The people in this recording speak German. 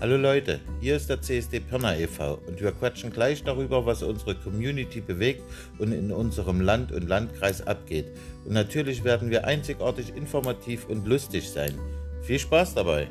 Hallo Leute, hier ist der CSD Pirna e.V. und wir quatschen gleich darüber, was unsere Community bewegt und in unserem Land und Landkreis abgeht. Und natürlich werden wir einzigartig informativ und lustig sein. Viel Spaß dabei!